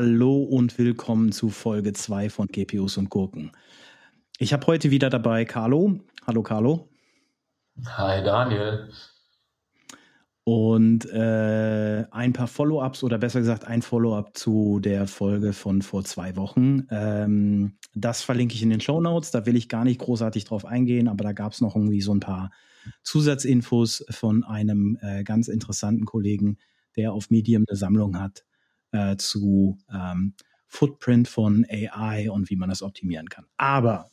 Hallo und willkommen zu Folge 2 von GPUs und Gurken. Ich habe heute wieder dabei Carlo. Hallo Carlo. Hi Daniel. Und äh, ein paar Follow-ups oder besser gesagt ein Follow-up zu der Folge von vor zwei Wochen. Ähm, das verlinke ich in den Show Notes. Da will ich gar nicht großartig drauf eingehen, aber da gab es noch irgendwie so ein paar Zusatzinfos von einem äh, ganz interessanten Kollegen, der auf Medium eine Sammlung hat äh, zu ähm, Footprint von AI und wie man das optimieren kann. Aber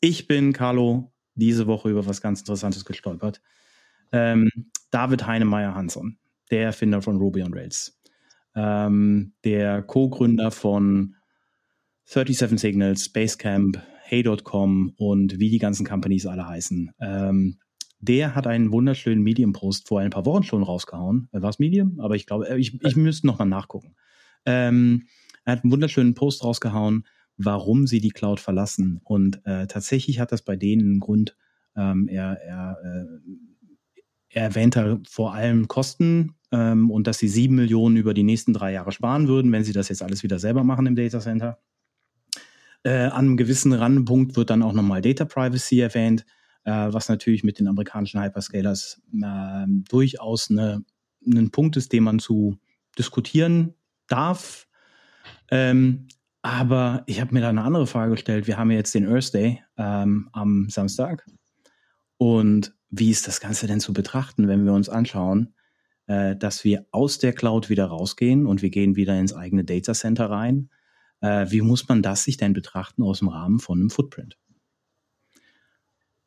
ich bin, Carlo, diese Woche über was ganz Interessantes gestolpert. Ähm, David Heinemeier-Hansson, der Erfinder von Ruby on Rails, ähm, der Co-Gründer von 37 Signals, Basecamp, Hey.com und wie die ganzen Companies alle heißen. Ähm, der hat einen wunderschönen Medium-Post vor ein paar Wochen schon rausgehauen. War es Medium? Aber ich glaube, ich, ich müsste nochmal nachgucken. Ähm, er hat einen wunderschönen Post rausgehauen, warum sie die Cloud verlassen. Und äh, tatsächlich hat das bei denen einen Grund. Ähm, er, er, äh, er erwähnt da vor allem Kosten ähm, und dass sie sieben Millionen über die nächsten drei Jahre sparen würden, wenn sie das jetzt alles wieder selber machen im Data Center. Äh, an einem gewissen Randpunkt wird dann auch nochmal Data Privacy erwähnt, äh, was natürlich mit den amerikanischen Hyperscalers äh, durchaus ein Punkt ist, den man zu diskutieren darf. Ähm, aber ich habe mir da eine andere Frage gestellt. Wir haben jetzt den Earth Day ähm, am Samstag. Und wie ist das Ganze denn zu betrachten, wenn wir uns anschauen, äh, dass wir aus der Cloud wieder rausgehen und wir gehen wieder ins eigene Data Center rein? Äh, wie muss man das sich denn betrachten aus dem Rahmen von einem Footprint?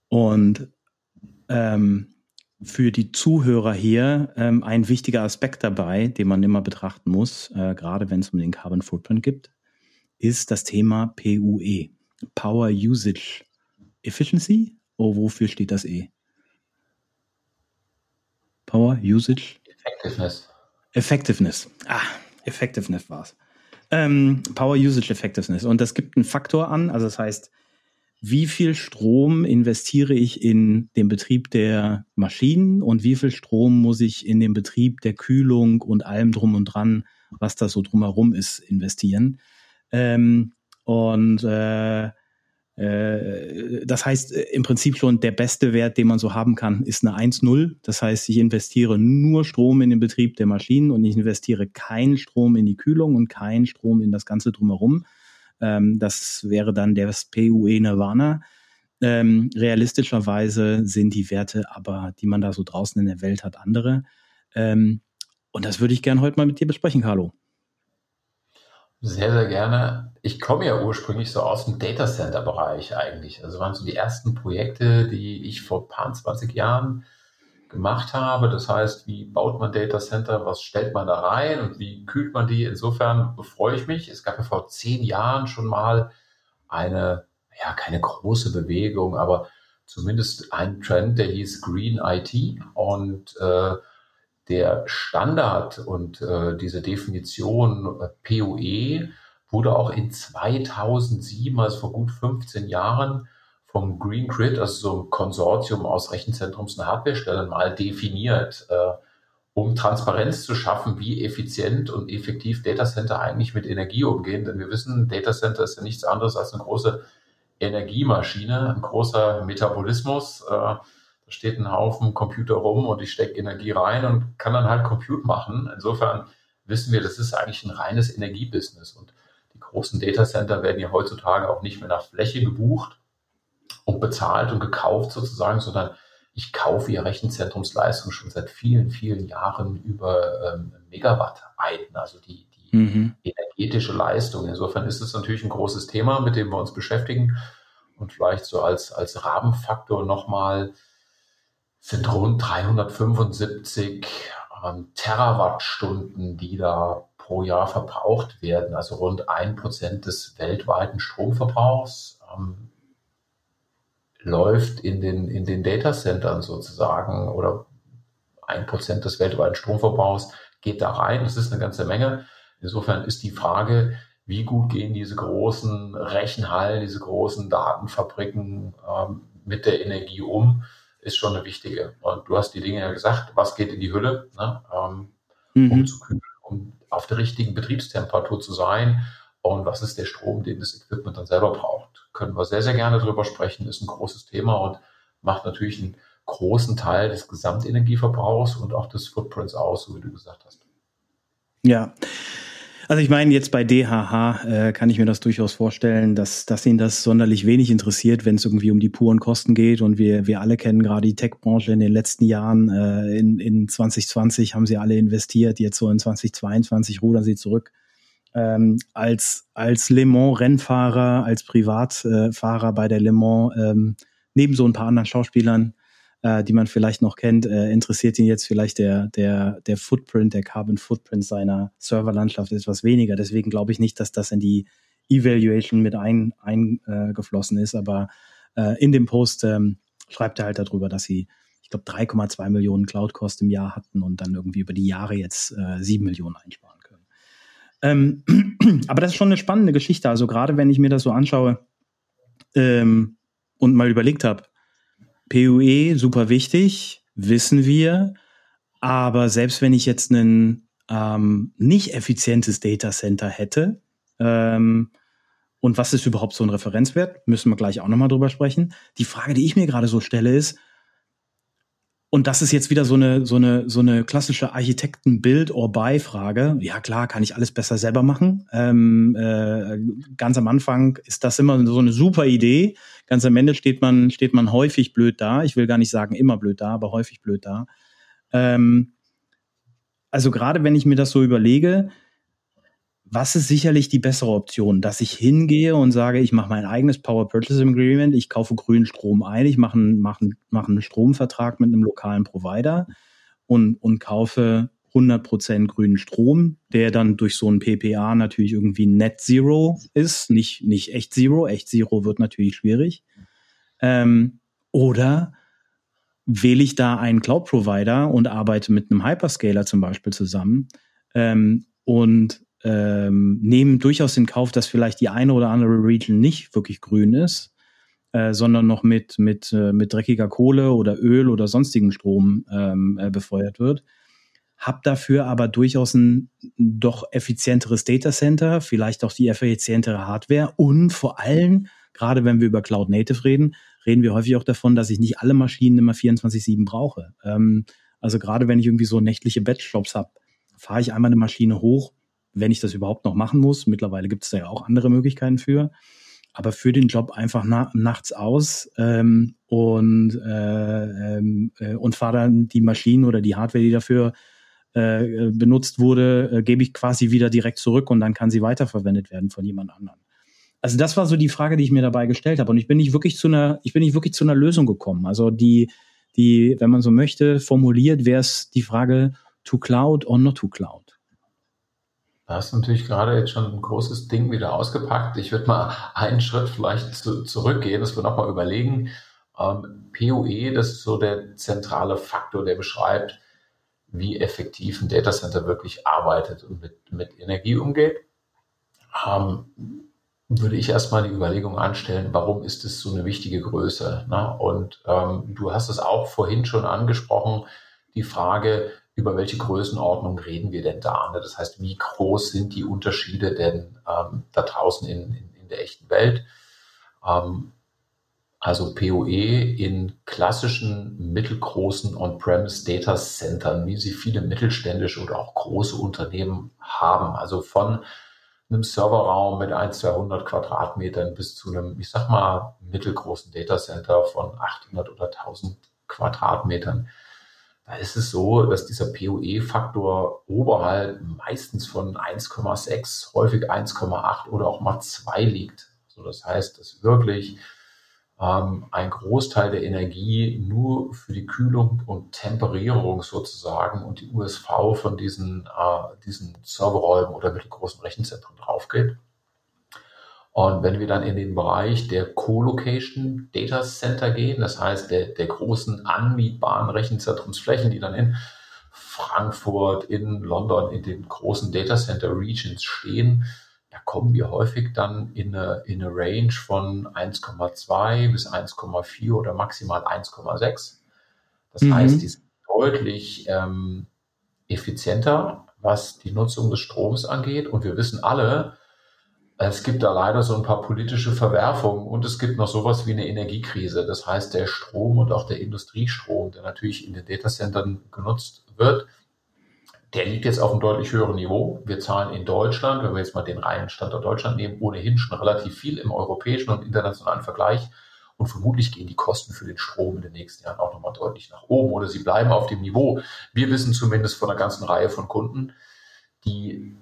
Und ähm, für die Zuhörer hier ähm, ein wichtiger Aspekt dabei, den man immer betrachten muss, äh, gerade wenn es um den Carbon Footprint gibt, ist das Thema PUE, Power Usage Efficiency. Oh, wofür steht das E? Power Usage? Effectiveness. Effectiveness. Ah, Effectiveness war's. Ähm, Power Usage Effectiveness. Und das gibt einen Faktor an, also das heißt, wie viel Strom investiere ich in den Betrieb der Maschinen und wie viel Strom muss ich in den Betrieb der Kühlung und allem drum und dran, was da so drumherum ist, investieren. Ähm, und äh, äh, das heißt äh, im Prinzip schon der beste Wert, den man so haben kann, ist eine 1-0. Das heißt, ich investiere nur Strom in den Betrieb der Maschinen und ich investiere keinen Strom in die Kühlung und keinen Strom in das Ganze drumherum. Ähm, das wäre dann der PUE Nirvana. Ähm, realistischerweise sind die Werte aber, die man da so draußen in der Welt hat, andere. Ähm, und das würde ich gerne heute mal mit dir besprechen, Carlo. Sehr, sehr gerne. Ich komme ja ursprünglich so aus dem Data Center Bereich eigentlich. Also waren so die ersten Projekte, die ich vor paar 20 Jahren gemacht habe. Das heißt, wie baut man Data Center, was stellt man da rein und wie kühlt man die? Insofern freue ich mich. Es gab ja vor zehn Jahren schon mal eine, ja, keine große Bewegung, aber zumindest ein Trend, der hieß Green IT und äh, der Standard und äh, diese Definition äh, POE wurde auch in 2007, also vor gut 15 Jahren, vom Green Grid, also so ein Konsortium aus Rechenzentrums und Hardwarestellen, mal definiert, äh, um Transparenz zu schaffen, wie effizient und effektiv Datacenter eigentlich mit Energie umgehen. Denn wir wissen, Datacenter ist ja nichts anderes als eine große Energiemaschine, ein großer Metabolismus. Äh, da steht ein Haufen Computer rum und ich stecke Energie rein und kann dann halt Compute machen. Insofern wissen wir, das ist eigentlich ein reines Energiebusiness. Und die großen Datacenter werden ja heutzutage auch nicht mehr nach Fläche gebucht, und bezahlt und gekauft sozusagen, sondern ich kaufe ihr Rechenzentrumsleistung schon seit vielen, vielen Jahren über ähm, Megawatt-Einheiten, also die, die mhm. energetische Leistung. Insofern ist es natürlich ein großes Thema, mit dem wir uns beschäftigen. Und vielleicht so als, als Rahmenfaktor nochmal sind rund 375 ähm, Terawattstunden, die da pro Jahr verbraucht werden, also rund ein Prozent des weltweiten Stromverbrauchs. Ähm, läuft in den, in den Datacentern sozusagen oder ein Prozent des weltweiten Stromverbrauchs geht da rein. Das ist eine ganze Menge. Insofern ist die Frage, wie gut gehen diese großen Rechenhallen, diese großen Datenfabriken ähm, mit der Energie um, ist schon eine wichtige. Und du hast die Dinge ja gesagt, was geht in die Hülle, ne, ähm, mhm. um zu kühlen, um auf der richtigen Betriebstemperatur zu sein und was ist der Strom, den das Equipment dann selber braucht. Können wir sehr, sehr gerne drüber sprechen, ist ein großes Thema und macht natürlich einen großen Teil des Gesamtenergieverbrauchs und auch des Footprints aus, so wie du gesagt hast. Ja. Also ich meine, jetzt bei DHH äh, kann ich mir das durchaus vorstellen, dass, dass Ihnen das sonderlich wenig interessiert, wenn es irgendwie um die puren Kosten geht. Und wir, wir alle kennen gerade die Tech-Branche in den letzten Jahren. Äh, in, in 2020 haben sie alle investiert, jetzt so in 2022 rudern sie zurück. Ähm, als, als Le Mans-Rennfahrer, als Privatfahrer bei der Le Mans, ähm, neben so ein paar anderen Schauspielern, äh, die man vielleicht noch kennt, äh, interessiert ihn jetzt vielleicht der, der, der Footprint, der Carbon Footprint seiner Serverlandschaft etwas weniger. Deswegen glaube ich nicht, dass das in die Evaluation mit eingeflossen ein, äh, ist. Aber äh, in dem Post ähm, schreibt er halt darüber, dass sie, ich glaube, 3,2 Millionen Cloud-Cost im Jahr hatten und dann irgendwie über die Jahre jetzt äh, 7 Millionen einsparen. Ähm, aber das ist schon eine spannende Geschichte. Also gerade wenn ich mir das so anschaue ähm, und mal überlegt habe, PUE super wichtig, wissen wir. Aber selbst wenn ich jetzt ein ähm, nicht effizientes Data Center hätte, ähm, und was ist überhaupt so ein Referenzwert, müssen wir gleich auch nochmal drüber sprechen. Die Frage, die ich mir gerade so stelle, ist, und das ist jetzt wieder so eine, so eine, so eine klassische Architekten-Build-or-Buy-Frage. Ja, klar, kann ich alles besser selber machen. Ähm, äh, ganz am Anfang ist das immer so eine super Idee. Ganz am Ende steht man, steht man häufig blöd da. Ich will gar nicht sagen immer blöd da, aber häufig blöd da. Ähm, also gerade wenn ich mir das so überlege, was ist sicherlich die bessere Option? Dass ich hingehe und sage, ich mache mein eigenes Power Purchase Agreement, ich kaufe grünen Strom ein, ich mache einen, mache, mache einen Stromvertrag mit einem lokalen Provider und, und kaufe 100% grünen Strom, der dann durch so ein PPA natürlich irgendwie Net Zero ist, nicht, nicht echt Zero. Echt Zero wird natürlich schwierig. Ähm, oder wähle ich da einen Cloud-Provider und arbeite mit einem Hyperscaler zum Beispiel zusammen ähm, und ähm, nehmen durchaus in Kauf, dass vielleicht die eine oder andere Region nicht wirklich grün ist, äh, sondern noch mit, mit, äh, mit dreckiger Kohle oder Öl oder sonstigen Strom ähm, äh, befeuert wird. Hab dafür aber durchaus ein doch effizienteres Datacenter, vielleicht auch die effizientere Hardware und vor allem, gerade wenn wir über Cloud Native reden, reden wir häufig auch davon, dass ich nicht alle Maschinen immer 24-7 brauche. Ähm, also gerade wenn ich irgendwie so nächtliche Batch-Jobs habe, fahre ich einmal eine Maschine hoch, wenn ich das überhaupt noch machen muss. Mittlerweile gibt es da ja auch andere Möglichkeiten für. Aber für den Job einfach na nachts aus ähm, und, äh, ähm, äh, und fahre dann die Maschinen oder die Hardware, die dafür äh, benutzt wurde, äh, gebe ich quasi wieder direkt zurück und dann kann sie weiterverwendet werden von jemand anderem. Also das war so die Frage, die ich mir dabei gestellt habe. Und ich bin nicht wirklich zu einer, ich bin nicht wirklich zu einer Lösung gekommen. Also die, die, wenn man so möchte, formuliert wäre es die Frage to cloud or not to cloud. Da hast du natürlich gerade jetzt schon ein großes Ding wieder ausgepackt. Ich würde mal einen Schritt vielleicht zu, zurückgehen, dass wir nochmal überlegen. Ähm, PoE, das ist so der zentrale Faktor, der beschreibt, wie effektiv ein Datacenter wirklich arbeitet und mit, mit Energie umgeht. Ähm, würde ich erstmal die Überlegung anstellen, warum ist es so eine wichtige Größe? Ne? Und ähm, du hast es auch vorhin schon angesprochen, die Frage, über welche Größenordnung reden wir denn da? Ne? Das heißt, wie groß sind die Unterschiede denn ähm, da draußen in, in, in, der echten Welt? Ähm, also PoE in klassischen mittelgroßen On-Premise Data Centern, wie sie viele mittelständische oder auch große Unternehmen haben. Also von einem Serverraum mit 1, 200 Quadratmetern bis zu einem, ich sag mal, mittelgroßen Data Center von 800 oder 1000 Quadratmetern da ist es so, dass dieser POE-Faktor oberhalb meistens von 1,6, häufig 1,8 oder auch mal 2 liegt. Also das heißt, dass wirklich ähm, ein Großteil der Energie nur für die Kühlung und Temperierung sozusagen und die USV von diesen, äh, diesen Serverräumen oder mittelgroßen Rechenzentren draufgeht. Und wenn wir dann in den Bereich der Co-Location Data Center gehen, das heißt der, der großen anmietbaren Rechenzentrumsflächen, die dann in Frankfurt, in London, in den großen Data Center Regions stehen, da kommen wir häufig dann in eine, in eine Range von 1,2 bis 1,4 oder maximal 1,6. Das mhm. heißt, die sind deutlich ähm, effizienter, was die Nutzung des Stroms angeht. Und wir wissen alle, es gibt da leider so ein paar politische Verwerfungen und es gibt noch sowas wie eine Energiekrise. Das heißt, der Strom und auch der Industriestrom, der natürlich in den Datacentern genutzt wird, der liegt jetzt auf einem deutlich höheren Niveau. Wir zahlen in Deutschland, wenn wir jetzt mal den reinen Standort Deutschland nehmen, ohnehin schon relativ viel im europäischen und internationalen Vergleich. Und vermutlich gehen die Kosten für den Strom in den nächsten Jahren auch nochmal deutlich nach oben oder sie bleiben auf dem Niveau. Wir wissen zumindest von einer ganzen Reihe von Kunden, die,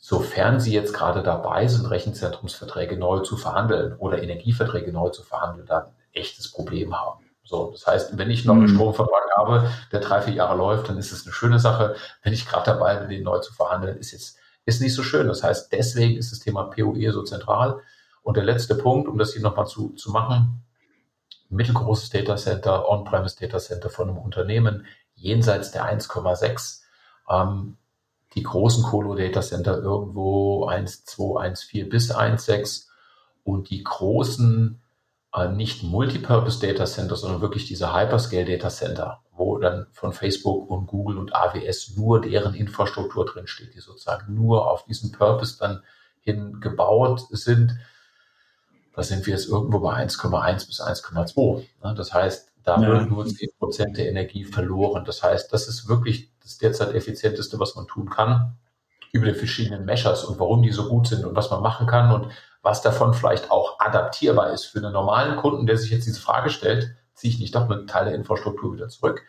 sofern sie jetzt gerade dabei sind, Rechenzentrumsverträge neu zu verhandeln oder Energieverträge neu zu verhandeln, da ein echtes Problem haben. So, das heißt, wenn ich noch einen mhm. Stromvertrag habe, der drei, vier Jahre läuft, dann ist es eine schöne Sache. Wenn ich gerade dabei bin, den neu zu verhandeln, ist jetzt ist nicht so schön. Das heißt, deswegen ist das Thema PoE so zentral. Und der letzte Punkt, um das hier nochmal zu, zu machen, mittelgroßes Data Center, On-Premise Data Center von einem Unternehmen jenseits der 1,6. Ähm, die großen Colo Data Center irgendwo 1, 2, 1, 4 bis 1,6 und die großen äh, nicht Multipurpose Data Center, sondern wirklich diese Hyperscale Data Center, wo dann von Facebook und Google und AWS nur deren Infrastruktur drin steht, die sozusagen nur auf diesen Purpose dann hin gebaut sind. Da sind wir jetzt irgendwo bei 1,1 bis 1,2. Ne? Das heißt, da ja. wird nur 10 Prozent der Energie verloren. Das heißt, das ist wirklich das derzeit effizienteste, was man tun kann über die verschiedenen Measures und warum die so gut sind und was man machen kann und was davon vielleicht auch adaptierbar ist für einen normalen Kunden, der sich jetzt diese Frage stellt, ziehe ich nicht doch einen Teil der Infrastruktur wieder zurück,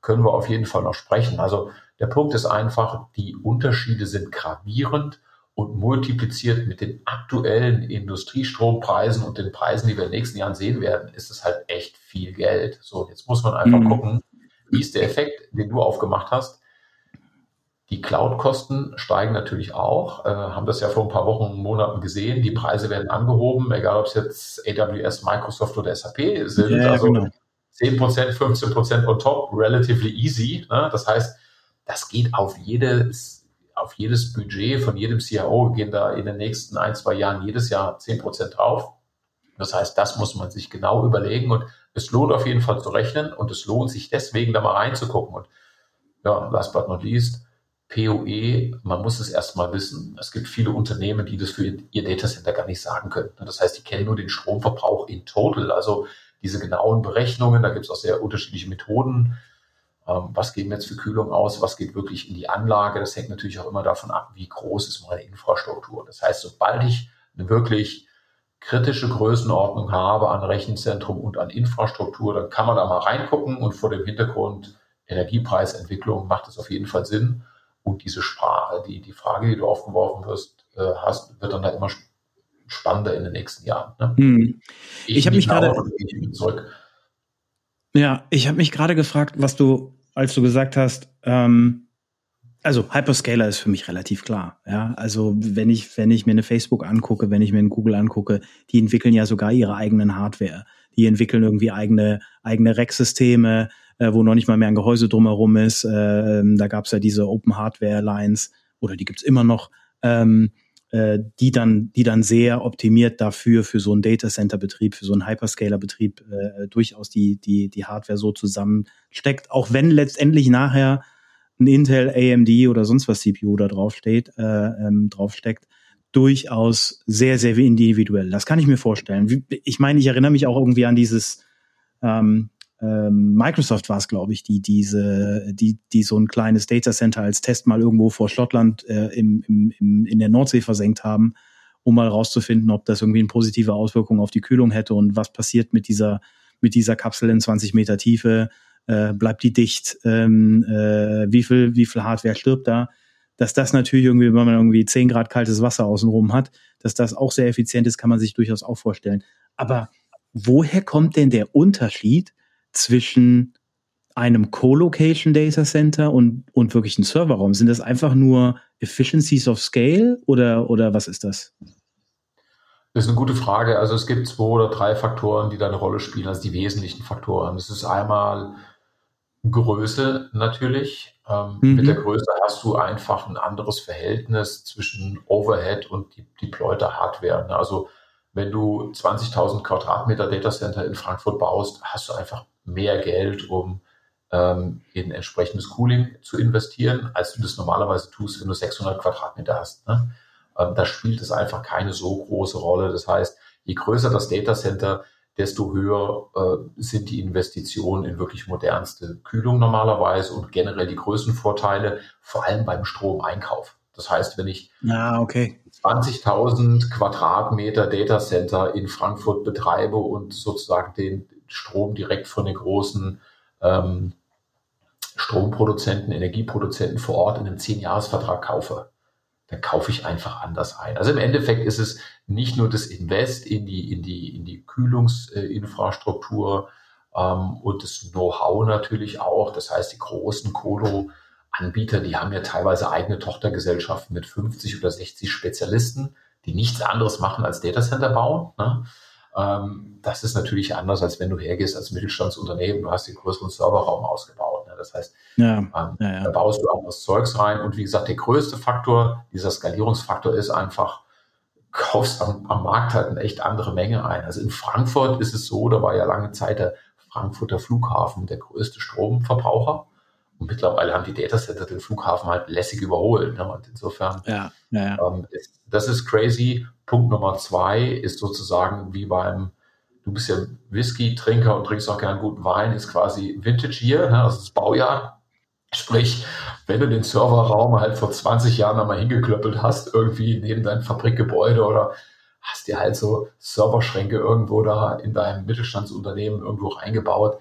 können wir auf jeden Fall noch sprechen. Also der Punkt ist einfach, die Unterschiede sind gravierend und multipliziert mit den aktuellen Industriestrompreisen und den Preisen, die wir in den nächsten Jahren sehen werden, ist es halt echt viel Geld. So, jetzt muss man einfach mhm. gucken, wie ist der Effekt, den du aufgemacht hast. Die Cloud-Kosten steigen natürlich auch, äh, haben das ja vor ein paar Wochen, Monaten gesehen. Die Preise werden angehoben, egal ob es jetzt AWS, Microsoft oder SAP sind. Ja, also genau. 10 15% on top, relatively easy. Ne? Das heißt, das geht auf jedes, auf jedes Budget von jedem CIO, gehen da in den nächsten ein, zwei Jahren jedes Jahr 10% drauf. Das heißt, das muss man sich genau überlegen und es lohnt auf jeden Fall zu rechnen und es lohnt sich deswegen da mal reinzugucken. Und ja, last but not least, PoE, man muss es erstmal wissen. Es gibt viele Unternehmen, die das für ihr Datacenter gar nicht sagen können. Das heißt, die kennen nur den Stromverbrauch in total, also diese genauen Berechnungen. Da gibt es auch sehr unterschiedliche Methoden. Ähm, was geben wir jetzt für Kühlung aus? Was geht wirklich in die Anlage? Das hängt natürlich auch immer davon ab, wie groß ist meine Infrastruktur. Das heißt, sobald ich wirklich kritische Größenordnung habe an Rechenzentrum und an Infrastruktur, dann kann man da mal reingucken und vor dem Hintergrund Energiepreisentwicklung macht es auf jeden Fall Sinn. Und diese Sprache, die, die Frage, die du aufgeworfen wirst, äh, hast, wird dann da immer spannender in den nächsten Jahren. Ne? Hm. Ich, ich habe mich gerade ja, ich habe mich gerade gefragt, was du, als du gesagt hast, ähm, also Hyperscaler ist für mich relativ klar. Ja, also wenn ich wenn ich mir eine Facebook angucke, wenn ich mir eine Google angucke, die entwickeln ja sogar ihre eigenen Hardware. Die entwickeln irgendwie eigene eigene Rack-Systeme, äh, wo noch nicht mal mehr ein Gehäuse drumherum ist. Äh, da gab es ja diese Open Hardware Lines oder die gibt's immer noch, ähm, äh, die dann, die dann sehr optimiert dafür für so einen Data Center Betrieb, für so einen Hyperscaler Betrieb äh, durchaus die die die Hardware so zusammensteckt, auch wenn letztendlich nachher ein Intel, AMD oder sonst was CPU da draufsteht, äh, ähm, draufsteckt durchaus sehr, sehr individuell. Das kann ich mir vorstellen. Ich meine, ich erinnere mich auch irgendwie an dieses, ähm, ähm, Microsoft war es, glaube ich, die diese, die, die so ein kleines Data Center als Test mal irgendwo vor Schottland äh, im, im, im, in der Nordsee versenkt haben, um mal rauszufinden, ob das irgendwie eine positive Auswirkung auf die Kühlung hätte und was passiert mit dieser, mit dieser Kapsel in 20 Meter Tiefe, äh, bleibt die dicht, ähm, äh, wie viel, wie viel Hardware stirbt da, dass das natürlich irgendwie, wenn man irgendwie 10 Grad kaltes Wasser außenrum hat, dass das auch sehr effizient ist, kann man sich durchaus auch vorstellen. Aber woher kommt denn der Unterschied zwischen einem Co-Location Data Center und, und wirklich ein Serverraum? Sind das einfach nur Efficiencies of Scale oder, oder was ist das? Das ist eine gute Frage. Also es gibt zwei oder drei Faktoren, die da eine Rolle spielen, also die wesentlichen Faktoren. Das ist einmal Größe natürlich. Ähm, mhm. Mit der Größe hast du einfach ein anderes Verhältnis zwischen Overhead und die deployter Hardware. Also wenn du 20.000 Quadratmeter Datacenter in Frankfurt baust, hast du einfach mehr Geld, um ähm, in entsprechendes Cooling zu investieren, als du das normalerweise tust, wenn du 600 Quadratmeter hast. Ne? Ähm, da spielt es einfach keine so große Rolle. Das heißt, je größer das Datacenter, desto höher äh, sind die Investitionen in wirklich modernste Kühlung normalerweise und generell die Größenvorteile, vor allem beim Stromeinkauf. Das heißt, wenn ich ah, okay. 20.000 Quadratmeter Datacenter in Frankfurt betreibe und sozusagen den Strom direkt von den großen ähm, Stromproduzenten, Energieproduzenten vor Ort in einem 10-Jahres-Vertrag kaufe, dann kaufe ich einfach anders ein. Also im Endeffekt ist es nicht nur das Invest in die, in die, in die Kühlungsinfrastruktur ähm, und das Know-how natürlich auch. Das heißt, die großen Colo-Anbieter, die haben ja teilweise eigene Tochtergesellschaften mit 50 oder 60 Spezialisten, die nichts anderes machen als Datacenter bauen. Ne? Ähm, das ist natürlich anders, als wenn du hergehst als Mittelstandsunternehmen, du hast den größeren Serverraum ausgebaut. Das heißt, ja, ähm, ja, ja. da baust du auch das Zeugs rein. Und wie gesagt, der größte Faktor, dieser Skalierungsfaktor ist einfach, kaufst am, am Markt halt eine echt andere Menge ein. Also in Frankfurt ist es so, da war ja lange Zeit der Frankfurter Flughafen der größte Stromverbraucher. Und mittlerweile haben die Datacenter den Flughafen halt lässig überholt. Ne? Und insofern, ja, ja, ja. Ähm, ist, das ist crazy. Punkt Nummer zwei ist sozusagen wie beim, du bist ja Whisky-Trinker und trinkst auch gern guten Wein, ist quasi Vintage Year, ne? also das Baujahr. Sprich, wenn du den Serverraum halt vor 20 Jahren einmal hingeklöppelt hast, irgendwie neben deinem Fabrikgebäude oder hast dir halt so Serverschränke irgendwo da in deinem Mittelstandsunternehmen irgendwo reingebaut,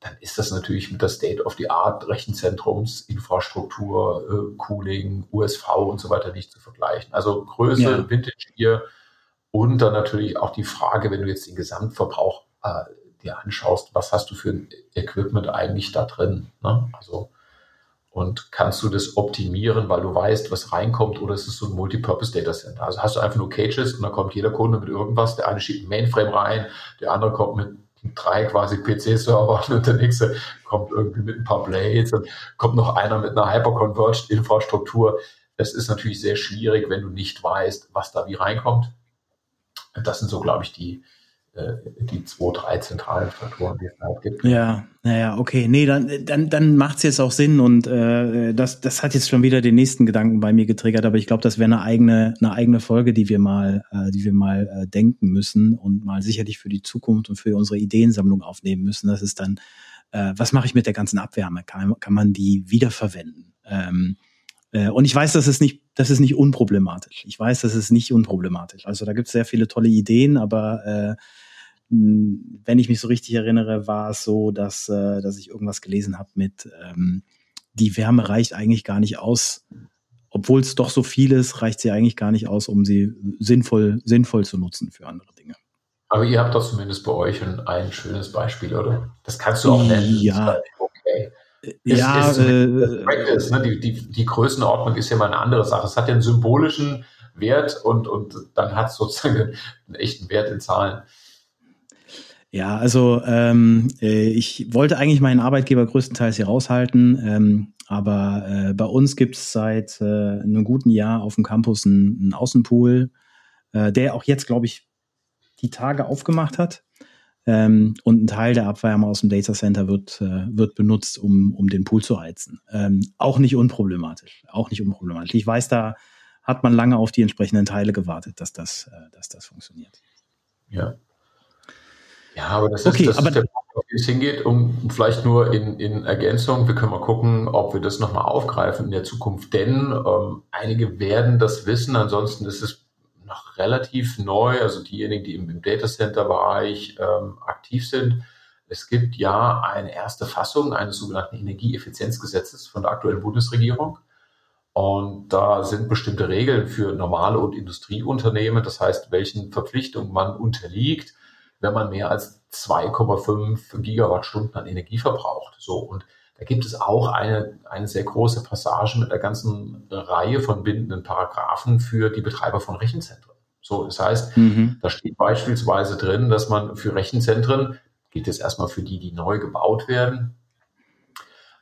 dann ist das natürlich mit der State-of-the-Art Rechenzentrums, Infrastruktur, äh, Cooling, USV und so weiter nicht zu vergleichen. Also Größe, ja. Vintage hier und dann natürlich auch die Frage, wenn du jetzt den Gesamtverbrauch äh, dir anschaust, was hast du für ein Equipment eigentlich da drin? Ne? Also und kannst du das optimieren, weil du weißt, was reinkommt, oder ist es so ein Multipurpose Data Center? Also hast du einfach nur Cages und dann kommt jeder Kunde mit irgendwas. Der eine schiebt ein Mainframe rein, der andere kommt mit drei quasi PC-Server und der nächste kommt irgendwie mit ein paar Blades und kommt noch einer mit einer Hyperconverged-Infrastruktur. Das ist natürlich sehr schwierig, wenn du nicht weißt, was da wie reinkommt. Das sind so, glaube ich, die, äh, die zwei, drei zentralen Faktoren, die es halt gibt. Ja, naja, okay. Nee, dann, dann, dann macht es jetzt auch Sinn und äh, das, das hat jetzt schon wieder den nächsten Gedanken bei mir getriggert, aber ich glaube, das wäre eine eigene, eine eigene Folge, die wir mal, äh, die wir mal äh, denken müssen und mal sicherlich für die Zukunft und für unsere Ideensammlung aufnehmen müssen. Das ist dann, äh, was mache ich mit der ganzen Abwärme? Kann, kann man die wiederverwenden? Ähm, äh, und ich weiß, das ist nicht, das ist nicht unproblematisch. Ich weiß, das ist nicht unproblematisch. Also da gibt es sehr viele tolle Ideen, aber äh, wenn ich mich so richtig erinnere, war es so, dass, äh, dass ich irgendwas gelesen habe mit, ähm, die Wärme reicht eigentlich gar nicht aus, obwohl es doch so viel ist, reicht sie eigentlich gar nicht aus, um sie sinnvoll, sinnvoll zu nutzen für andere Dinge. Aber ihr habt doch zumindest bei euch ein, ein schönes Beispiel, oder? Das kannst du auch nennen. Ja. Okay. Es, ja, es, äh, Practice, ne? die, die, die Größenordnung ist ja mal eine andere Sache. Es hat ja einen symbolischen Wert und, und dann hat es sozusagen einen echten Wert in Zahlen. Ja, also ähm, äh, ich wollte eigentlich meinen Arbeitgeber größtenteils hier raushalten, ähm, aber äh, bei uns gibt es seit äh, einem guten Jahr auf dem Campus einen, einen Außenpool, äh, der auch jetzt, glaube ich, die Tage aufgemacht hat. Ähm, und ein Teil der Abwärme aus dem Data Center wird, äh, wird benutzt, um, um den Pool zu heizen. Ähm, auch nicht unproblematisch. Auch nicht unproblematisch. Ich weiß, da hat man lange auf die entsprechenden Teile gewartet, dass das, äh, dass das funktioniert. Ja, ja, aber das ist, okay, das aber ist der Punkt, auf den es hingeht. Um vielleicht nur in, in Ergänzung, wir können mal gucken, ob wir das nochmal aufgreifen in der Zukunft. Denn ähm, einige werden das wissen, ansonsten ist es relativ neu. Also diejenigen, die im, im Datacenter-Bereich ähm, aktiv sind. Es gibt ja eine erste Fassung eines sogenannten Energieeffizienzgesetzes von der aktuellen Bundesregierung. Und da sind bestimmte Regeln für normale und Industrieunternehmen, das heißt, welchen Verpflichtungen man unterliegt, wenn man mehr als 2,5 Gigawattstunden an Energie verbraucht. So und da gibt es auch eine, eine sehr große Passage mit einer ganzen Reihe von bindenden Paragraphen für die Betreiber von Rechenzentren. So, das heißt, mhm. da steht beispielsweise drin, dass man für Rechenzentren, geht es erstmal für die, die neu gebaut werden,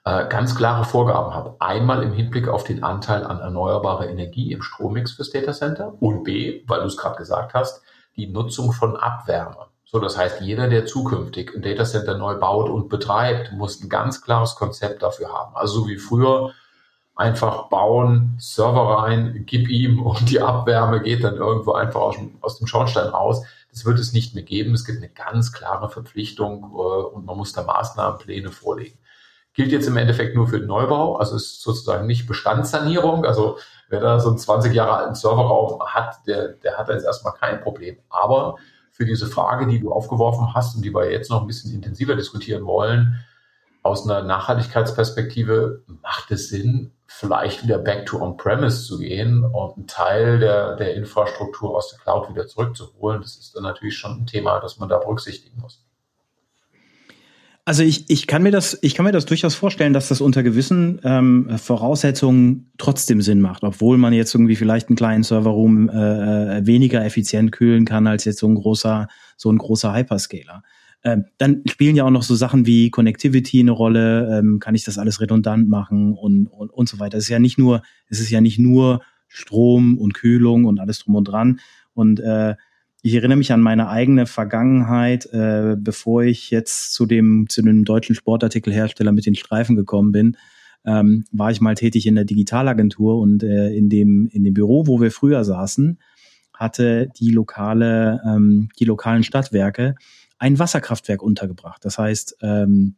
äh, ganz klare Vorgaben hat. Einmal im Hinblick auf den Anteil an erneuerbarer Energie im Strommix fürs Datacenter und B, weil du es gerade gesagt hast, die Nutzung von Abwärme. So, das heißt, jeder, der zukünftig ein Datacenter neu baut und betreibt, muss ein ganz klares Konzept dafür haben. Also so wie früher einfach bauen, Server rein, gib ihm und die Abwärme geht dann irgendwo einfach aus, dem Schornstein raus. Das wird es nicht mehr geben. Es gibt eine ganz klare Verpflichtung äh, und man muss da Maßnahmenpläne vorlegen. Gilt jetzt im Endeffekt nur für den Neubau, also ist sozusagen nicht Bestandssanierung. Also wer da so einen 20 Jahre alten Serverraum hat, der, der hat da jetzt erstmal kein Problem. Aber für diese Frage, die du aufgeworfen hast und die wir jetzt noch ein bisschen intensiver diskutieren wollen. Aus einer Nachhaltigkeitsperspektive macht es Sinn, vielleicht wieder back to on-premise zu gehen und einen Teil der, der Infrastruktur aus der Cloud wieder zurückzuholen. Das ist dann natürlich schon ein Thema, das man da berücksichtigen muss. Also ich, ich kann mir das, ich kann mir das durchaus vorstellen, dass das unter gewissen ähm, Voraussetzungen trotzdem Sinn macht, obwohl man jetzt irgendwie vielleicht einen kleinen Serverroom äh, äh, weniger effizient kühlen kann als jetzt so ein großer, so ein großer Hyperscaler. Ähm, dann spielen ja auch noch so Sachen wie Connectivity eine Rolle. Ähm, kann ich das alles redundant machen und, und, und so weiter. Es ist ja nicht nur, es ist ja nicht nur Strom und Kühlung und alles drum und dran. Und äh, ich erinnere mich an meine eigene Vergangenheit, äh, bevor ich jetzt zu dem, zu dem deutschen Sportartikelhersteller mit den Streifen gekommen bin, ähm, war ich mal tätig in der Digitalagentur und äh, in dem, in dem Büro, wo wir früher saßen, hatte die lokale, ähm, die lokalen Stadtwerke ein Wasserkraftwerk untergebracht. Das heißt, ähm,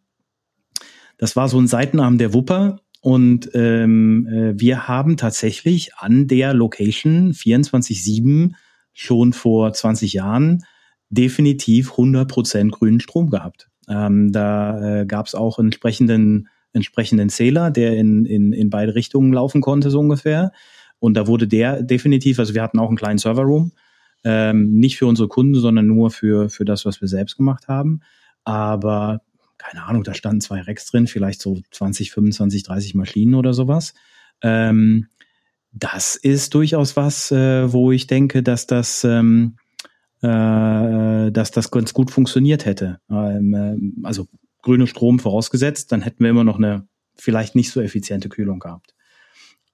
das war so ein Seitenarm der Wupper und ähm, äh, wir haben tatsächlich an der Location 24-7 schon vor 20 Jahren definitiv 100% grünen Strom gehabt. Ähm, da äh, gab es auch entsprechenden entsprechenden Zähler, der in, in, in beide Richtungen laufen konnte, so ungefähr. Und da wurde der definitiv, also wir hatten auch einen kleinen Serverroom, ähm, nicht für unsere Kunden, sondern nur für, für das, was wir selbst gemacht haben. Aber keine Ahnung, da standen zwei Racks drin, vielleicht so 20, 25, 30 Maschinen oder sowas. Ähm, das ist durchaus was, äh, wo ich denke, dass das, ähm, äh, dass das ganz gut funktioniert hätte. Ähm, äh, also grüne Strom vorausgesetzt, dann hätten wir immer noch eine vielleicht nicht so effiziente Kühlung gehabt.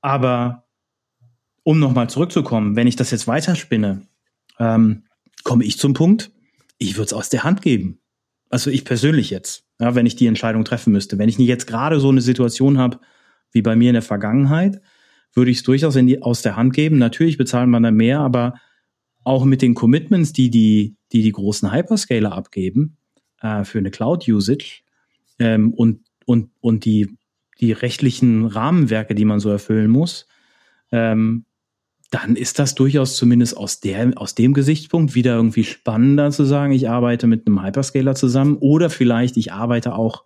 Aber um nochmal zurückzukommen, wenn ich das jetzt weiterspinne, ähm, komme ich zum Punkt, ich würde es aus der Hand geben. Also ich persönlich jetzt, ja, wenn ich die Entscheidung treffen müsste. Wenn ich nicht jetzt gerade so eine Situation habe wie bei mir in der Vergangenheit, würde ich es durchaus die, aus der Hand geben. Natürlich bezahlt man da mehr, aber auch mit den Commitments, die die, die, die großen Hyperscaler abgeben äh, für eine Cloud-Usage ähm, und, und, und die, die rechtlichen Rahmenwerke, die man so erfüllen muss, ähm, dann ist das durchaus zumindest aus, der, aus dem Gesichtspunkt wieder irgendwie spannender zu sagen, ich arbeite mit einem Hyperscaler zusammen oder vielleicht ich arbeite auch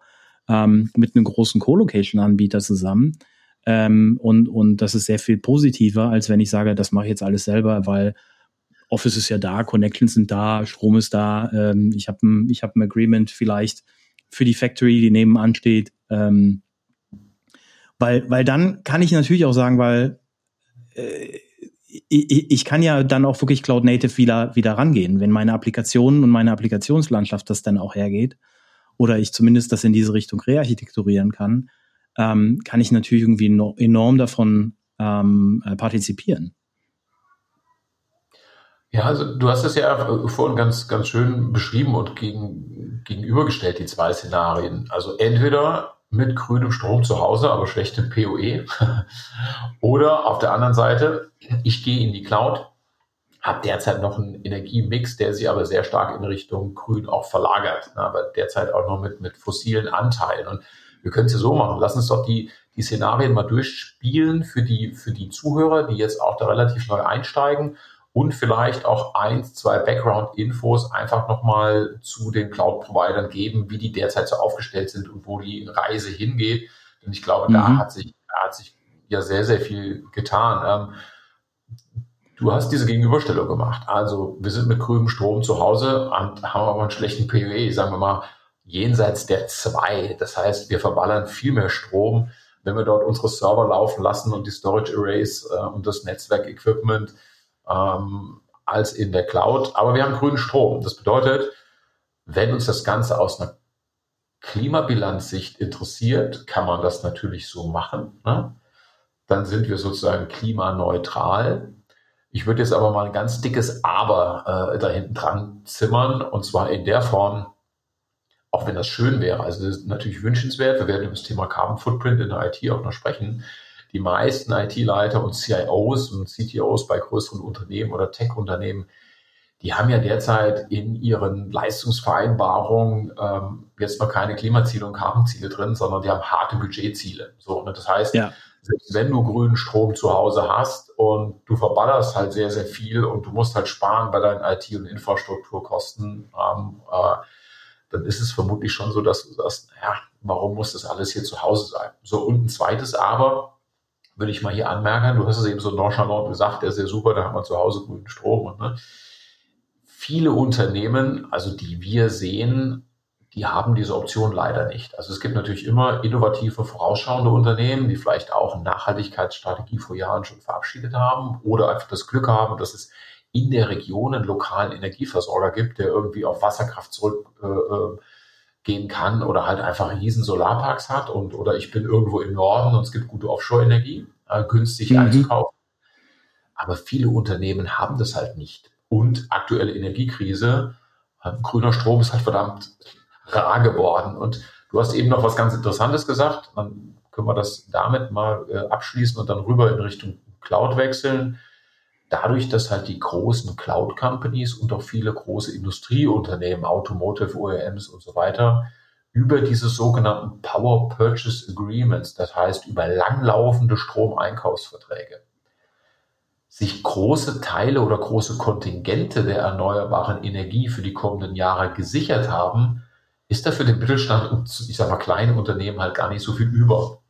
ähm, mit einem großen Co-Location-Anbieter zusammen ähm, und, und das ist sehr viel positiver, als wenn ich sage, das mache ich jetzt alles selber, weil Office ist ja da, Connections sind da, Strom ist da, ähm, ich habe ein, hab ein Agreement vielleicht für die Factory, die nebenan steht. Ähm, weil, weil dann kann ich natürlich auch sagen, weil äh, ich, kann ja dann auch wirklich Cloud Native wieder, wieder rangehen, wenn meine Applikationen und meine Applikationslandschaft das dann auch hergeht oder ich zumindest das in diese Richtung rearchitekturieren kann, ähm, kann ich natürlich irgendwie enorm davon ähm, äh, partizipieren. Ja, also du hast es ja vorhin ganz, ganz schön beschrieben und gegen, gegenübergestellt, die zwei Szenarien. Also entweder mit grünem Strom zu Hause, aber schlechtem PoE. Oder auf der anderen Seite, ich gehe in die Cloud, habe derzeit noch einen Energiemix, der sich aber sehr stark in Richtung Grün auch verlagert, aber derzeit auch noch mit, mit fossilen Anteilen. Und wir können es ja so machen. Lass uns doch die, die Szenarien mal durchspielen für die, für die Zuhörer, die jetzt auch da relativ neu einsteigen und vielleicht auch eins, zwei Background-Infos einfach nochmal zu den Cloud-Providern geben, wie die derzeit so aufgestellt sind und wo die Reise hingeht. Denn ich glaube, mhm. da hat sich, da hat sich ja sehr, sehr viel getan. Ähm, du hast diese Gegenüberstellung gemacht. Also wir sind mit grünem Strom zu Hause und haben aber einen schlechten PoE, sagen wir mal jenseits der zwei. Das heißt, wir verballern viel mehr Strom, wenn wir dort unsere Server laufen lassen und die Storage Arrays äh, und das Netzwerk-Equipment ähm, als in der Cloud. Aber wir haben grünen Strom. Das bedeutet, wenn uns das Ganze aus einer Klimabilanzsicht interessiert, kann man das natürlich so machen. Ne? Dann sind wir sozusagen klimaneutral. Ich würde jetzt aber mal ein ganz dickes Aber äh, da hinten dran zimmern und zwar in der Form, auch wenn das schön wäre, also das ist natürlich wünschenswert, wir werden über das Thema Carbon Footprint in der IT auch noch sprechen. Die meisten IT-Leiter und CIOs und CTOs bei größeren Unternehmen oder Tech-Unternehmen, die haben ja derzeit in ihren Leistungsvereinbarungen ähm, jetzt noch keine Klimaziele und Carbonziele drin, sondern die haben harte Budgetziele. So, ne? Das heißt, ja. selbst wenn du grünen Strom zu Hause hast und du verballerst halt sehr, sehr viel und du musst halt sparen bei deinen IT- und Infrastrukturkosten, ähm, äh, dann ist es vermutlich schon so, dass du sagst, naja, warum muss das alles hier zu Hause sein? So, und ein zweites Aber, würde ich mal hier anmerken, du hast es eben so nonchalant gesagt, der ist ja super, da haben wir zu Hause grünen Strom ne, viele Unternehmen, also die wir sehen, die haben diese Option leider nicht. Also es gibt natürlich immer innovative, vorausschauende Unternehmen, die vielleicht auch eine Nachhaltigkeitsstrategie vor Jahren schon verabschiedet haben oder einfach das Glück haben, dass es in der Region einen lokalen Energieversorger gibt, der irgendwie auf Wasserkraft zurückgehen äh, äh kann oder halt einfach riesen Solarparks hat und oder ich bin irgendwo im Norden und es gibt gute Offshore-Energie, äh, günstig mhm. einzukaufen. Aber viele Unternehmen haben das halt nicht und aktuelle Energiekrise. Ähm, grüner Strom ist halt verdammt rar geworden. Und du hast eben noch was ganz Interessantes gesagt. Dann können wir das damit mal äh, abschließen und dann rüber in Richtung Cloud wechseln. Dadurch, dass halt die großen Cloud-Companies und auch viele große Industrieunternehmen, Automotive, OEMs und so weiter, über diese sogenannten Power Purchase Agreements, das heißt über langlaufende Stromeinkaufsverträge, sich große Teile oder große Kontingente der erneuerbaren Energie für die kommenden Jahre gesichert haben, ist da für den Mittelstand und ich sage mal kleine Unternehmen halt gar nicht so viel über.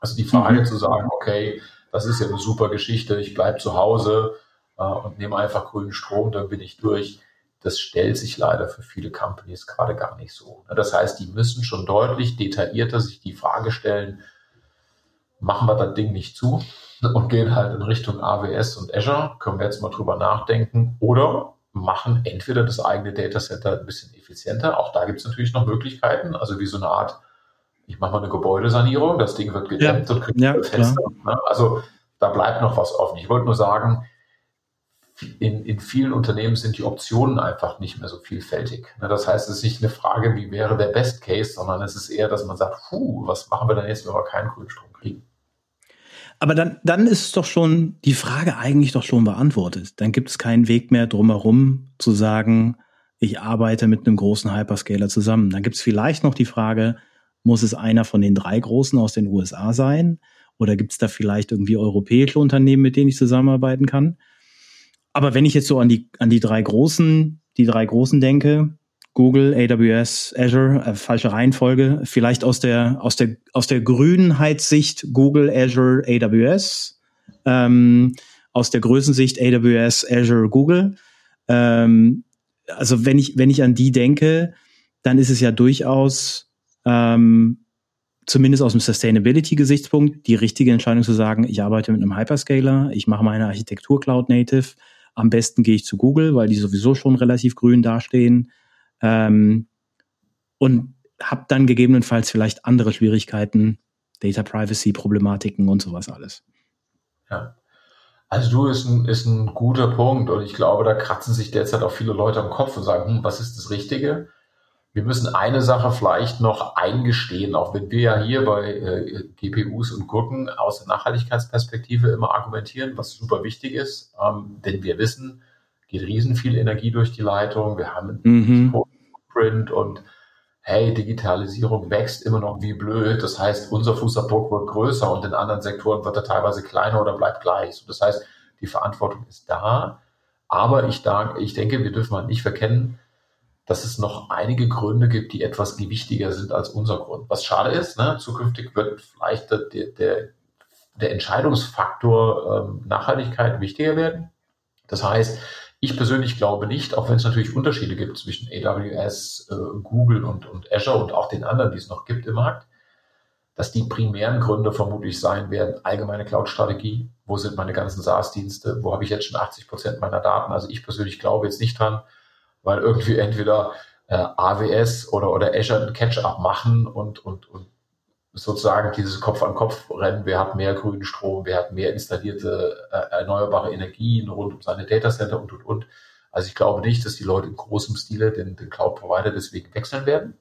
Also die Frage mhm. zu sagen, okay, das ist ja eine super Geschichte, ich bleibe zu Hause äh, und nehme einfach grünen Strom, dann bin ich durch. Das stellt sich leider für viele Companies gerade gar nicht so. Das heißt, die müssen schon deutlich detaillierter sich die Frage stellen, machen wir das Ding nicht zu? und gehen halt in Richtung AWS und Azure, können wir jetzt mal drüber nachdenken, oder machen entweder das eigene Datacenter ein bisschen effizienter. Auch da gibt es natürlich noch Möglichkeiten, also wie so eine Art, ich mache mal eine Gebäudesanierung, das Ding wird gedämmt ja, und kriegt ja, Fenster. Ne? Also da bleibt noch was offen. Ich wollte nur sagen, in, in vielen Unternehmen sind die Optionen einfach nicht mehr so vielfältig. Ne? Das heißt, es ist nicht eine Frage, wie wäre der Best Case, sondern es ist eher, dass man sagt, puh, was machen wir denn jetzt, wenn wir keinen Grünstrom kriegen? Aber dann, dann ist doch schon die Frage eigentlich doch schon beantwortet. Dann gibt es keinen Weg mehr drumherum zu sagen, ich arbeite mit einem großen Hyperscaler zusammen. Dann gibt es vielleicht noch die Frage, muss es einer von den drei großen aus den USA sein? Oder gibt es da vielleicht irgendwie europäische Unternehmen, mit denen ich zusammenarbeiten kann? Aber wenn ich jetzt so an die, an die drei großen, die drei großen denke, Google, AWS, Azure, äh, falsche Reihenfolge, vielleicht aus der, aus der, aus der Grünheitssicht Google, Azure, AWS, ähm, aus der Größensicht AWS, Azure, Google. Ähm, also wenn ich, wenn ich an die denke, dann ist es ja durchaus, ähm, zumindest aus dem Sustainability-Gesichtspunkt, die richtige Entscheidung zu sagen, ich arbeite mit einem Hyperscaler, ich mache meine Architektur Cloud Native. Am besten gehe ich zu Google, weil die sowieso schon relativ grün dastehen. Ähm, und habe dann gegebenenfalls vielleicht andere Schwierigkeiten, Data Privacy Problematiken und sowas alles. Ja. Also du ist ein, ist ein guter Punkt und ich glaube, da kratzen sich derzeit auch viele Leute am Kopf und sagen, hm, was ist das Richtige? Wir müssen eine Sache vielleicht noch eingestehen, auch wenn wir ja hier bei äh, GPUs und Gurken aus der Nachhaltigkeitsperspektive immer argumentieren, was super wichtig ist, ähm, denn wir wissen, geht riesen viel Energie durch die Leitung, wir haben einen mhm. Footprint und hey, Digitalisierung wächst immer noch wie blöd. Das heißt, unser Fußabdruck wird größer und in anderen Sektoren wird er teilweise kleiner oder bleibt gleich. Das heißt, die Verantwortung ist da. Aber ich, ich denke, wir dürfen mal nicht verkennen, dass es noch einige Gründe gibt, die etwas gewichtiger sind als unser Grund. Was schade ist, ne? zukünftig wird vielleicht der, der, der Entscheidungsfaktor ähm, Nachhaltigkeit wichtiger werden. Das heißt, ich persönlich glaube nicht, auch wenn es natürlich Unterschiede gibt zwischen AWS, äh, Google und, und Azure und auch den anderen, die es noch gibt im Markt, dass die primären Gründe vermutlich sein werden, allgemeine Cloud-Strategie, wo sind meine ganzen SaaS-Dienste, wo habe ich jetzt schon 80 Prozent meiner Daten. Also ich persönlich glaube jetzt nicht dran, weil irgendwie entweder äh, AWS oder, oder Azure ein Catch-up machen und, und, und sozusagen dieses Kopf-an-Kopf-Rennen, wer hat mehr grünen Strom, wer hat mehr installierte äh, erneuerbare Energien rund um seine Datacenter und, und, und. Also ich glaube nicht, dass die Leute in großem Stile den, den Cloud-Provider deswegen wechseln werden.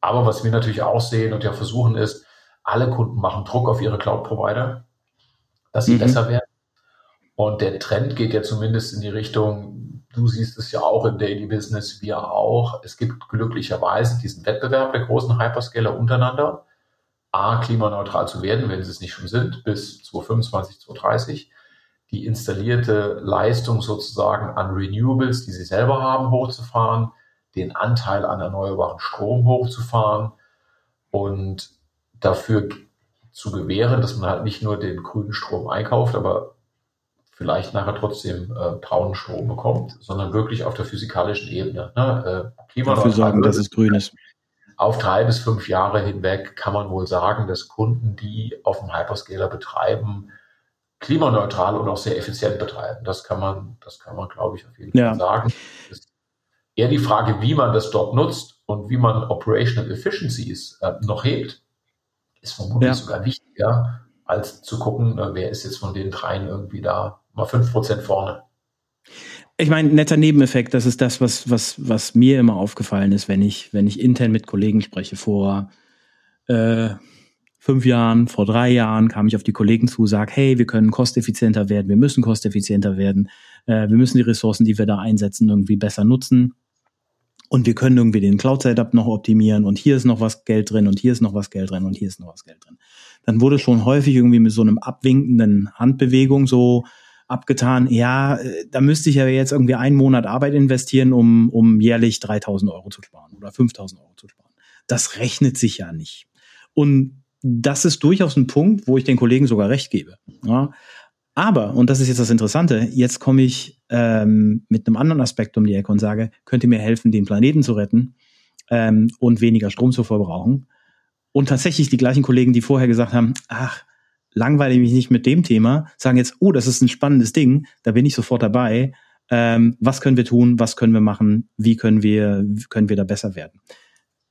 Aber was wir natürlich auch sehen und ja versuchen ist, alle Kunden machen Druck auf ihre Cloud-Provider, dass sie mhm. besser werden. Und der Trend geht ja zumindest in die Richtung, du siehst es ja auch im Daily Business, wir auch. Es gibt glücklicherweise diesen Wettbewerb der großen Hyperscaler untereinander. A, klimaneutral zu werden, wenn sie es nicht schon sind, bis 2025, 2030. Die installierte Leistung sozusagen an Renewables, die sie selber haben, hochzufahren, den Anteil an erneuerbaren Strom hochzufahren und dafür zu gewähren, dass man halt nicht nur den grünen Strom einkauft, aber vielleicht nachher trotzdem äh, braunen Strom bekommt, sondern wirklich auf der physikalischen Ebene. Ne? Äh, Dafür sorgen, dass es grün ist. Auf drei bis fünf Jahre hinweg kann man wohl sagen, dass Kunden, die auf dem Hyperscaler betreiben, klimaneutral und auch sehr effizient betreiben. Das kann man, das kann man, glaube ich, auf jeden ja. Fall sagen. Das ist eher die Frage, wie man das dort nutzt und wie man Operational Efficiencies äh, noch hebt, ist vermutlich ja. sogar wichtiger, als zu gucken, äh, wer ist jetzt von den dreien irgendwie da mal fünf Prozent vorne. Ich meine, netter Nebeneffekt, das ist das, was, was, was mir immer aufgefallen ist, wenn ich, wenn ich intern mit Kollegen spreche. Vor äh, fünf Jahren, vor drei Jahren kam ich auf die Kollegen zu, sag, hey, wir können kosteffizienter werden, wir müssen kosteffizienter werden, äh, wir müssen die Ressourcen, die wir da einsetzen, irgendwie besser nutzen. Und wir können irgendwie den Cloud-Setup noch optimieren und hier ist noch was Geld drin und hier ist noch was Geld drin und hier ist noch was Geld drin. Dann wurde schon häufig irgendwie mit so einem abwinkenden Handbewegung so abgetan, ja, äh, da müsste ich ja jetzt irgendwie einen Monat Arbeit investieren, um, um jährlich 3000 Euro zu sparen oder 5000 Euro zu sparen. Das rechnet sich ja nicht. Und das ist durchaus ein Punkt, wo ich den Kollegen sogar recht gebe. Ja. Aber, und das ist jetzt das Interessante, jetzt komme ich ähm, mit einem anderen Aspekt um die Ecke und sage, könnt ihr mir helfen, den Planeten zu retten ähm, und weniger Strom zu verbrauchen. Und tatsächlich die gleichen Kollegen, die vorher gesagt haben, ach, langweile mich nicht mit dem Thema, sagen jetzt, oh, das ist ein spannendes Ding, da bin ich sofort dabei. Ähm, was können wir tun? Was können wir machen? Wie können wir, können wir da besser werden?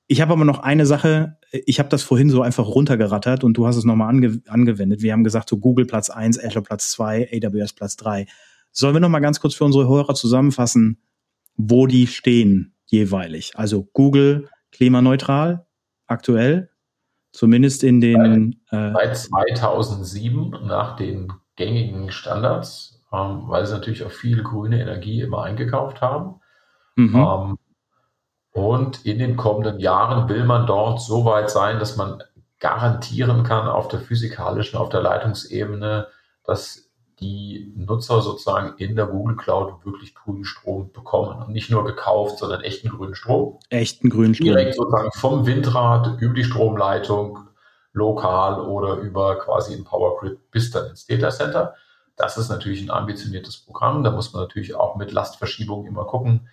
Ich habe aber noch eine Sache, ich habe das vorhin so einfach runtergerattert und du hast es nochmal ange angewendet. Wir haben gesagt, so Google Platz eins, Azure Platz zwei, AWS Platz drei. Sollen wir nochmal ganz kurz für unsere Hörer zusammenfassen, wo die stehen jeweilig? Also Google klimaneutral aktuell, Zumindest in den. Äh, Seit 2007 nach den gängigen Standards, ähm, weil sie natürlich auch viel grüne Energie immer eingekauft haben. Mhm. Ähm, und in den kommenden Jahren will man dort so weit sein, dass man garantieren kann auf der physikalischen, auf der Leitungsebene, dass die Nutzer sozusagen in der Google Cloud wirklich grünen Strom bekommen. Und nicht nur gekauft, sondern echten grünen Strom. Echten grünen Strom. Direkt sozusagen vom Windrad über die Stromleitung, lokal oder über quasi ein Power Grid bis dann ins Data Center. Das ist natürlich ein ambitioniertes Programm. Da muss man natürlich auch mit Lastverschiebung immer gucken,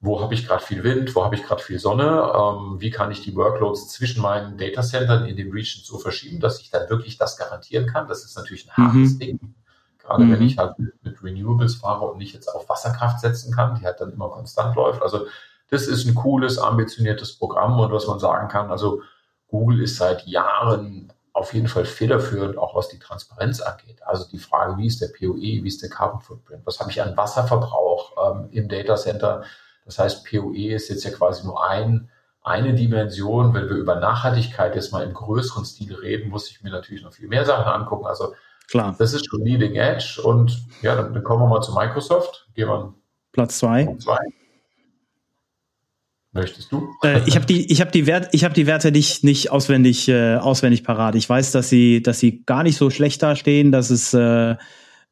wo habe ich gerade viel Wind, wo habe ich gerade viel Sonne, ähm, wie kann ich die Workloads zwischen meinen Datacentern in den Regions so verschieben, dass ich dann wirklich das garantieren kann. Das ist natürlich ein hartes mhm. Ding. Gerade mhm. wenn ich halt mit, mit, Renewables fahre und nicht jetzt auf Wasserkraft setzen kann, die halt dann immer konstant läuft. Also das ist ein cooles, ambitioniertes Programm und was man sagen kann, also Google ist seit Jahren auf jeden Fall federführend, auch was die Transparenz angeht. Also die Frage, wie ist der POE, wie ist der Carbon Footprint, was habe ich an Wasserverbrauch ähm, im Data Center. Das heißt, POE ist jetzt ja quasi nur ein, eine Dimension. Wenn wir über Nachhaltigkeit jetzt mal im größeren Stil reden, muss ich mir natürlich noch viel mehr Sachen angucken. Also Klar. Das ist schon Leading Edge. Und ja, dann, dann kommen wir mal zu Microsoft. Gehen wir Platz zwei. zwei. Möchtest du? Äh, ich habe die, ich habe die Wert, ich habe die Werte nicht nicht auswendig äh, auswendig parat. Ich weiß, dass sie, dass sie gar nicht so schlecht dastehen, dass es äh,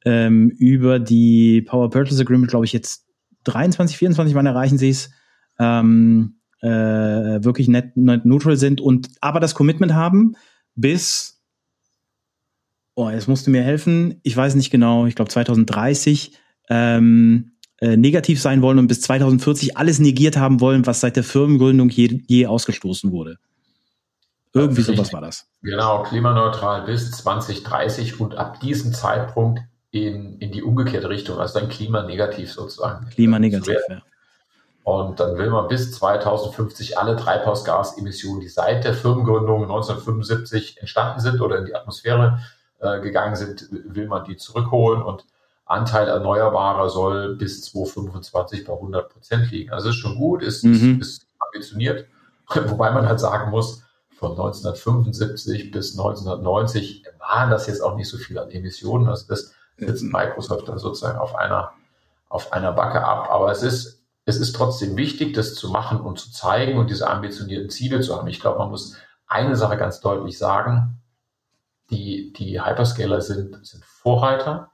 ähm, über die Power Purchase Agreement, glaube ich, jetzt 23, 24 Mal erreichen sie es. Ähm, äh, wirklich net, net neutral sind und aber das Commitment haben bis oh, jetzt musst du mir helfen, ich weiß nicht genau, ich glaube 2030, ähm, äh, negativ sein wollen und bis 2040 alles negiert haben wollen, was seit der Firmengründung je, je ausgestoßen wurde. Irgendwie sowas war das. Genau, klimaneutral bis 2030 und ab diesem Zeitpunkt in, in die umgekehrte Richtung, also dann klimanegativ sozusagen. Klimanegativ, ja. Und dann will man bis 2050 alle Treibhausgasemissionen, die seit der Firmengründung 1975 entstanden sind oder in die Atmosphäre äh, gegangen sind, will man die zurückholen und Anteil Erneuerbarer soll bis 2025 bei 100 Prozent liegen. Also ist schon gut, ist, mhm. ist, ambitioniert, wobei man halt sagen muss, von 1975 bis 1990 waren das jetzt auch nicht so viel an Emissionen. Also das setzt Microsoft dann sozusagen auf einer, auf einer Backe ab. Aber es ist, es ist trotzdem wichtig, das zu machen und zu zeigen und diese ambitionierten Ziele zu haben. Ich glaube, man muss eine Sache ganz deutlich sagen. Die, die Hyperscaler sind, sind Vorreiter.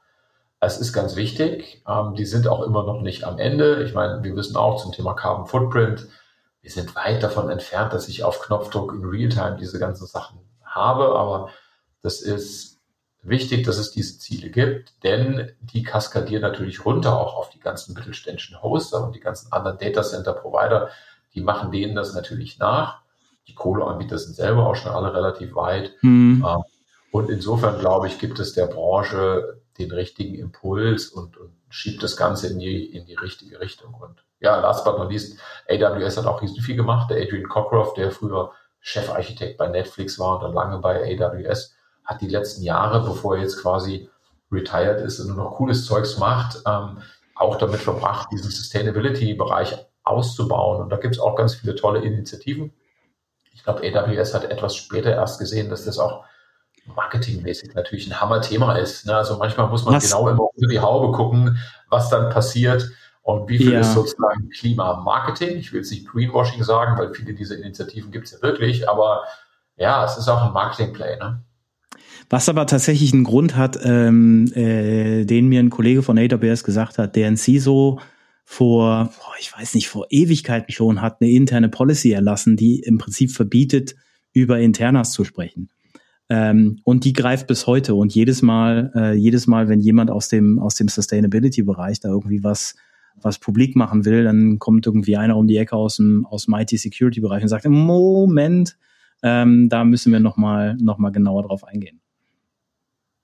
Es ist ganz wichtig. Ähm, die sind auch immer noch nicht am Ende. Ich meine, wir wissen auch zum Thema Carbon Footprint, wir sind weit davon entfernt, dass ich auf Knopfdruck in Realtime diese ganzen Sachen habe, aber das ist wichtig, dass es diese Ziele gibt, denn die kaskadieren natürlich runter auch auf die ganzen mittelständischen Hoster und die ganzen anderen Data Center Provider. Die machen denen das natürlich nach. Die Kohleanbieter sind selber auch schon alle relativ weit. Mhm. Und insofern glaube ich, gibt es der Branche den richtigen Impuls und, und schiebt das Ganze in die, in die richtige Richtung. Und ja, last but not least, AWS hat auch riesen viel gemacht. Der Adrian Cockcroft, der früher Chefarchitekt bei Netflix war und dann lange bei AWS, hat die letzten Jahre, bevor er jetzt quasi retired ist und nur noch cooles Zeugs macht, ähm, auch damit verbracht, diesen Sustainability-Bereich auszubauen. Und da gibt es auch ganz viele tolle Initiativen. Ich glaube, AWS hat etwas später erst gesehen, dass das auch marketingmäßig natürlich ein Hammer-Thema ist. Ne? Also manchmal muss man was? genau immer unter die Haube gucken, was dann passiert und wie viel ja. ist sozusagen Klimamarketing. Ich will jetzt nicht Greenwashing sagen, weil viele dieser Initiativen gibt es ja wirklich, aber ja, es ist auch ein Marketing-Play. Ne? Was aber tatsächlich einen Grund hat, ähm, äh, den mir ein Kollege von AWS gesagt hat, der ein CISO vor, boah, ich weiß nicht, vor Ewigkeiten schon hat eine interne Policy erlassen, die im Prinzip verbietet, über Internas zu sprechen. Ähm, und die greift bis heute. Und jedes Mal, äh, jedes Mal, wenn jemand aus dem, aus dem Sustainability-Bereich da irgendwie was, was publik machen will, dann kommt irgendwie einer um die Ecke aus dem, aus dem IT-Security-Bereich und sagt, Moment, ähm, da müssen wir nochmal noch mal genauer drauf eingehen.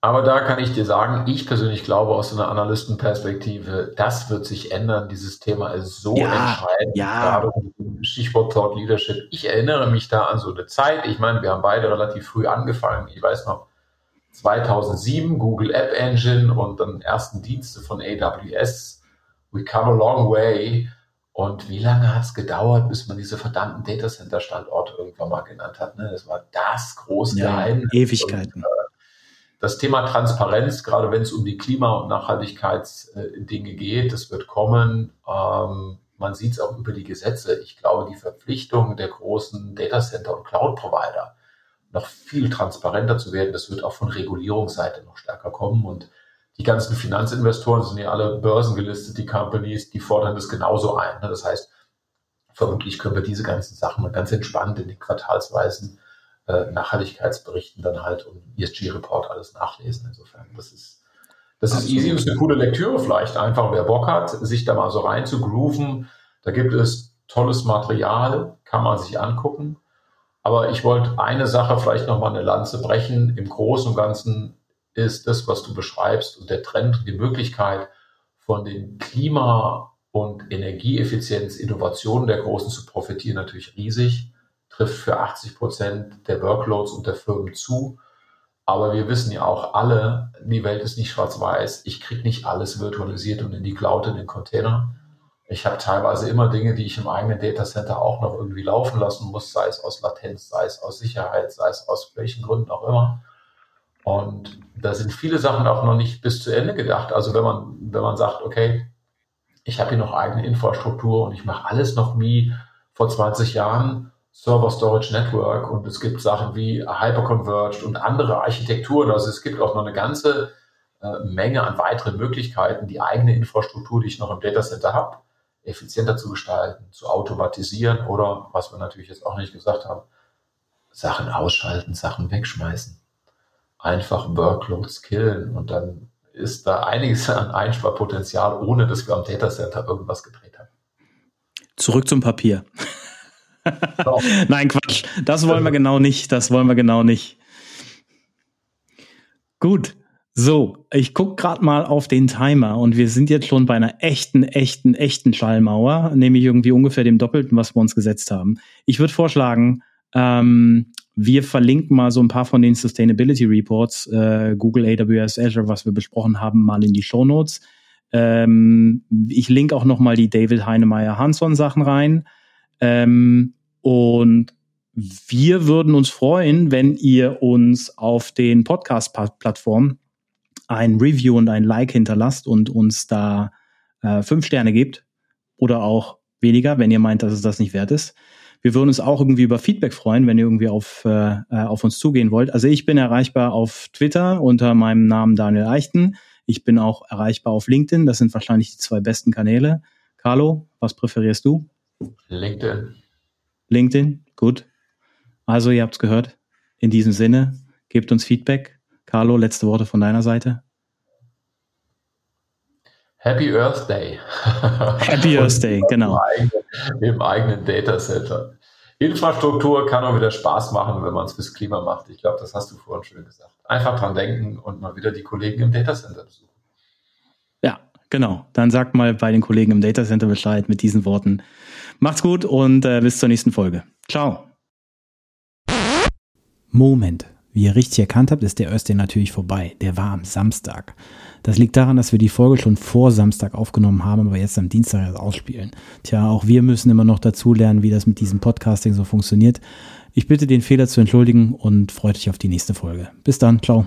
Aber da kann ich dir sagen, ich persönlich glaube aus einer Analystenperspektive, das wird sich ändern. Dieses Thema ist so ja, entscheidend. Ja. Stichwort Thought Leadership. Ich erinnere mich da an so eine Zeit. Ich meine, wir haben beide relativ früh angefangen. Ich weiß noch, 2007 Google App Engine und dann ersten Dienste von AWS. We come a long way. Und wie lange hat es gedauert, bis man diese verdammten Datacenter-Standorte irgendwann mal genannt hat? Ne? Das war das große ja, Geheimnis. Ewigkeiten. Und, äh, das Thema Transparenz, gerade wenn es um die Klima- und Nachhaltigkeitsdinge geht, das wird kommen. Ähm, man sieht es auch über die Gesetze. Ich glaube, die Verpflichtung der großen Datacenter und Cloud-Provider, noch viel transparenter zu werden, das wird auch von Regulierungsseite noch stärker kommen. Und die ganzen Finanzinvestoren sind ja alle börsengelistet, die Companies, die fordern das genauso ein. Das heißt, vermutlich können wir diese ganzen Sachen mal ganz entspannt in den Quartalsweisen äh, Nachhaltigkeitsberichten dann halt und ESG-Report alles nachlesen. Insofern, das ist, das ist easy und ist eine coole Lektüre vielleicht einfach, wer Bock hat, sich da mal so rein zu grooven. Da gibt es tolles Material, kann man sich angucken. Aber ich wollte eine Sache vielleicht nochmal eine Lanze brechen. Im Großen und Ganzen ist das, was du beschreibst und der Trend die Möglichkeit von den Klima- und Energieeffizienz-Innovationen der Großen zu profitieren natürlich riesig trifft für 80 Prozent der Workloads und der Firmen zu. Aber wir wissen ja auch alle, die Welt ist nicht schwarz-weiß. Ich kriege nicht alles virtualisiert und in die Cloud, in den Container. Ich habe teilweise immer Dinge, die ich im eigenen Datacenter auch noch irgendwie laufen lassen muss, sei es aus Latenz, sei es aus Sicherheit, sei es aus welchen Gründen auch immer. Und da sind viele Sachen auch noch nicht bis zu Ende gedacht. Also wenn man, wenn man sagt, okay, ich habe hier noch eigene Infrastruktur und ich mache alles noch wie vor 20 Jahren, Server Storage Network und es gibt Sachen wie Hyperconverged und andere Architekturen. Also es gibt auch noch eine ganze äh, Menge an weiteren Möglichkeiten, die eigene Infrastruktur, die ich noch im Datacenter habe, effizienter zu gestalten, zu automatisieren oder, was wir natürlich jetzt auch nicht gesagt haben, Sachen ausschalten, Sachen wegschmeißen. Einfach Workloads killen und dann ist da einiges an Einsparpotenzial, ohne dass wir am Datacenter irgendwas gedreht haben. Zurück zum Papier. Nein, Quatsch. Das wollen wir genau nicht. Das wollen wir genau nicht. Gut. So, ich guck gerade mal auf den Timer und wir sind jetzt schon bei einer echten, echten, echten Schallmauer, nämlich irgendwie ungefähr dem Doppelten, was wir uns gesetzt haben. Ich würde vorschlagen, ähm, wir verlinken mal so ein paar von den Sustainability Reports, äh, Google, AWS, Azure, was wir besprochen haben, mal in die Show Notes. Ähm, ich link auch noch mal die David Heinemeier Hanson Sachen rein. Ähm, und wir würden uns freuen, wenn ihr uns auf den Podcast-Plattformen ein Review und ein Like hinterlasst und uns da äh, fünf Sterne gebt oder auch weniger, wenn ihr meint, dass es das nicht wert ist. Wir würden uns auch irgendwie über Feedback freuen, wenn ihr irgendwie auf, äh, äh, auf uns zugehen wollt. Also ich bin erreichbar auf Twitter unter meinem Namen Daniel Eichten. Ich bin auch erreichbar auf LinkedIn. Das sind wahrscheinlich die zwei besten Kanäle. Carlo, was präferierst du? LinkedIn. LinkedIn, gut. Also ihr habt's gehört. In diesem Sinne, gebt uns Feedback. Carlo, letzte Worte von deiner Seite. Happy Earth Day. Happy Earth Day, genau. Im eigenen, Im eigenen Data Center. Infrastruktur kann auch wieder Spaß machen, wenn man es fürs Klima macht. Ich glaube, das hast du vorhin schön gesagt. Einfach dran denken und mal wieder die Kollegen im Data Center besuchen. Ja, genau. Dann sagt mal bei den Kollegen im Data Center Bescheid mit diesen Worten. Macht's gut und äh, bis zur nächsten Folge. Ciao. Moment. Wie ihr richtig erkannt habt, ist der Day natürlich vorbei. Der war am Samstag. Das liegt daran, dass wir die Folge schon vor Samstag aufgenommen haben, aber jetzt am Dienstag erst ausspielen. Tja, auch wir müssen immer noch dazu lernen, wie das mit diesem Podcasting so funktioniert. Ich bitte den Fehler zu entschuldigen und freut euch auf die nächste Folge. Bis dann, ciao.